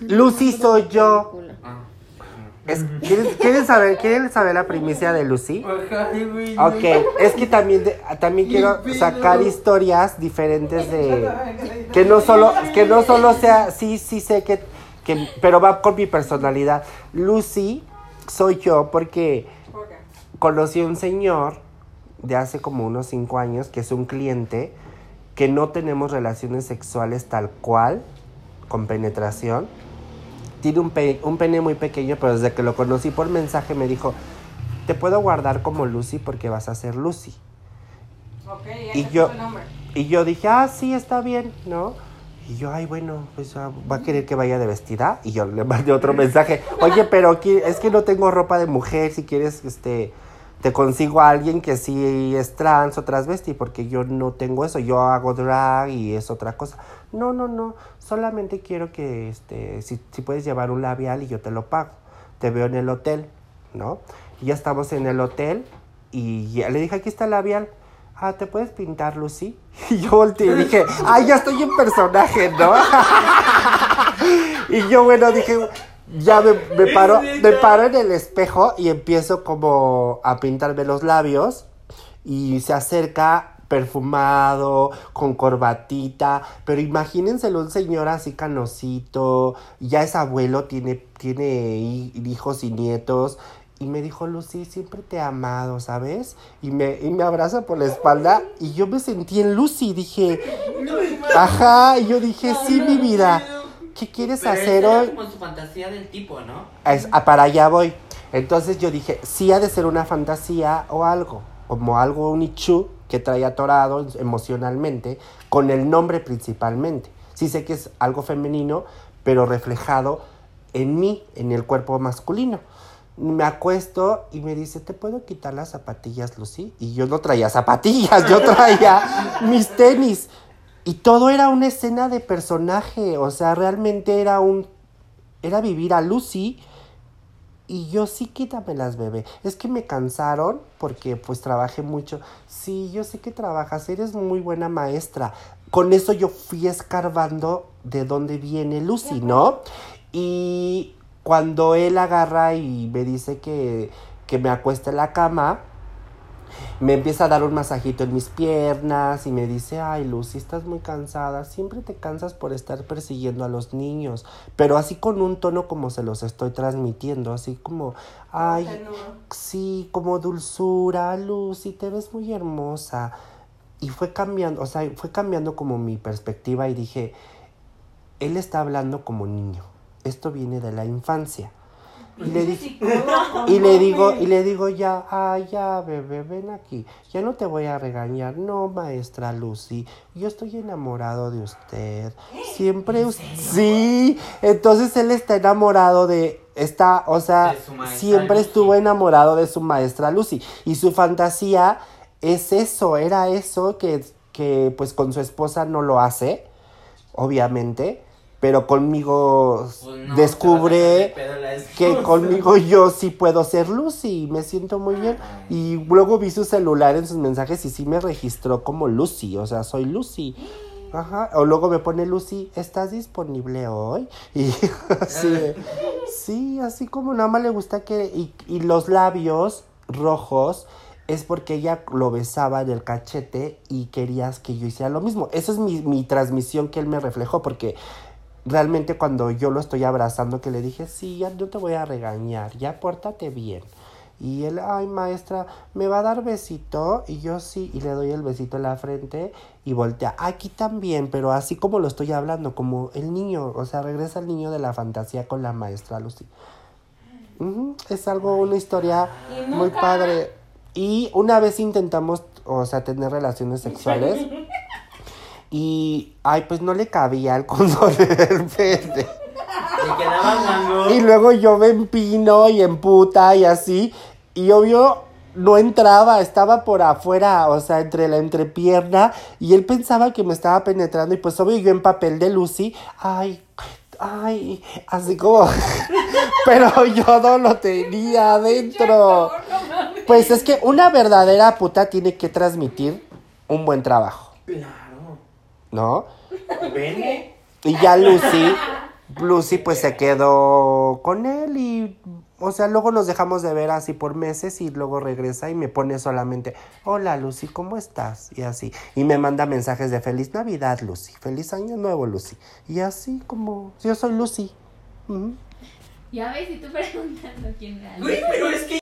Lucy soy yo. Ah. Es- ¿quieren, quieren saber, ¿Quieren saber la primicia de Lucy? Ok, es que también, de- también quiero sacar historias diferentes de... Que no solo, que no solo sea, sí, sí sé que, que, pero va con mi personalidad. Lucy soy yo porque conocí a un señor de hace como unos cinco años que es un cliente que no tenemos relaciones sexuales tal cual, con penetración. Tiene un, pe- un pene muy pequeño, pero desde que lo conocí por mensaje me dijo, te puedo guardar como Lucy porque vas a ser Lucy. Ok, Y yo-. Y yo dije, ah, sí, está bien, ¿no? Y yo, ay, bueno, pues ah, va a querer que vaya de vestida. Y yo le mandé otro mensaje. Oye, pero es que no tengo ropa de mujer. Si quieres, este, te consigo a alguien que sí es trans o transvesti, porque yo no tengo eso. Yo hago drag y es otra cosa. No, no, no. Solamente quiero que, este, si, puedes llevar un labial y yo te lo pago. Te veo en el hotel, ¿no? Y ya estamos en el hotel y ya le dije, aquí está el labial. Ah, ¿te puedes pintar, Lucy? Y yo volteé y dije, ay, ya estoy en personaje, ¿no? y yo, bueno, dije, ya me, me paro, me paro en el espejo y empiezo como a pintarme los labios y se acerca perfumado, con corbatita, pero imagínenselo un señor así canosito, ya es abuelo, tiene, tiene hi- hijos y nietos, y me dijo, Lucy, siempre te he amado, ¿sabes? Y me, y me abraza por la espalda, y yo me sentí en Lucy, dije, ajá, y yo dije, sí, mi vida, ¿qué quieres Pero hacer esa era hoy? como su fantasía del tipo, ¿no? Es- a- para allá voy. Entonces yo dije, sí ha de ser una fantasía o algo, como algo, un ichu que trae atorado emocionalmente, con el nombre principalmente. Sí sé que es algo femenino, pero reflejado en mí, en el cuerpo masculino. Me acuesto y me dice, ¿te puedo quitar las zapatillas, Lucy? Y yo no traía zapatillas, yo traía mis tenis. Y todo era una escena de personaje, o sea, realmente era un era vivir a Lucy y yo sí quítamelas, bebé. Es que me cansaron porque pues trabajé mucho. Sí, yo sé que trabajas, eres muy buena maestra. Con eso yo fui escarbando de dónde viene Lucy, ¿no? Y cuando él agarra y me dice que, que me acueste en la cama, me empieza a dar un masajito en mis piernas y me dice, ay Lucy, estás muy cansada, siempre te cansas por estar persiguiendo a los niños, pero así con un tono como se los estoy transmitiendo, así como, ay, sí, como dulzura, Lucy, te ves muy hermosa. Y fue cambiando, o sea, fue cambiando como mi perspectiva y dije, él está hablando como niño, esto viene de la infancia. Y le dije, y le digo, y le digo ya, ah, ya, bebé, ven aquí. Ya no te voy a regañar. No, maestra Lucy, yo estoy enamorado de usted. Siempre us- Sí, entonces él está enamorado de está, o sea, siempre Lucy. estuvo enamorado de su maestra Lucy y su fantasía es eso, era eso que que pues con su esposa no lo hace, obviamente, pero conmigo Pues no, descubre que conmigo yo sí puedo ser Lucy y me siento muy bien. Y luego vi su celular en sus mensajes y sí me registró como Lucy, o sea, soy Lucy. Ajá, o luego me pone Lucy, ¿estás disponible hoy? Y así, sí, así como nada más le gusta que... Y, y los labios rojos es porque ella lo besaba en el cachete y querías que yo hiciera lo mismo. Esa es mi, mi transmisión que él me reflejó porque realmente cuando yo lo estoy abrazando que le dije, sí, ya no te voy a regañar, ya pórtate bien. Y él, ay maestra, ¿me va a dar besito? Y yo sí, y le doy el besito en la frente y voltea. Aquí también, pero así como lo estoy hablando, como el niño, o sea, regresa el niño de la fantasía con la maestra Lucy. Es algo, una historia muy padre. Y una vez intentamos, o sea, tener relaciones sexuales. Y, ay, pues no le cabía el condón del. Le quedaba. Y luego yo me empino y emputa y así. Y obvio no entraba, estaba por afuera, o sea, entre la entrepierna. Y él pensaba que me estaba penetrando. Y pues obvio yo en papel de Lucy, ay, ay, así como. Pero yo no lo tenía adentro. Pues es que una verdadera puta tiene que transmitir un buen trabajo, Claro. ¿No? Vene. Y ya Lucy, Lucy pues se quedó con él y, o sea, luego nos dejamos de ver así por meses y luego regresa y me pone solamente, hola Lucy, ¿cómo estás? Y así. Y me manda mensajes de feliz Navidad, Lucy, feliz año nuevo, Lucy. Y así como, yo soy Lucy. Ya ves, y tú preguntando quién era. Güey, pero es que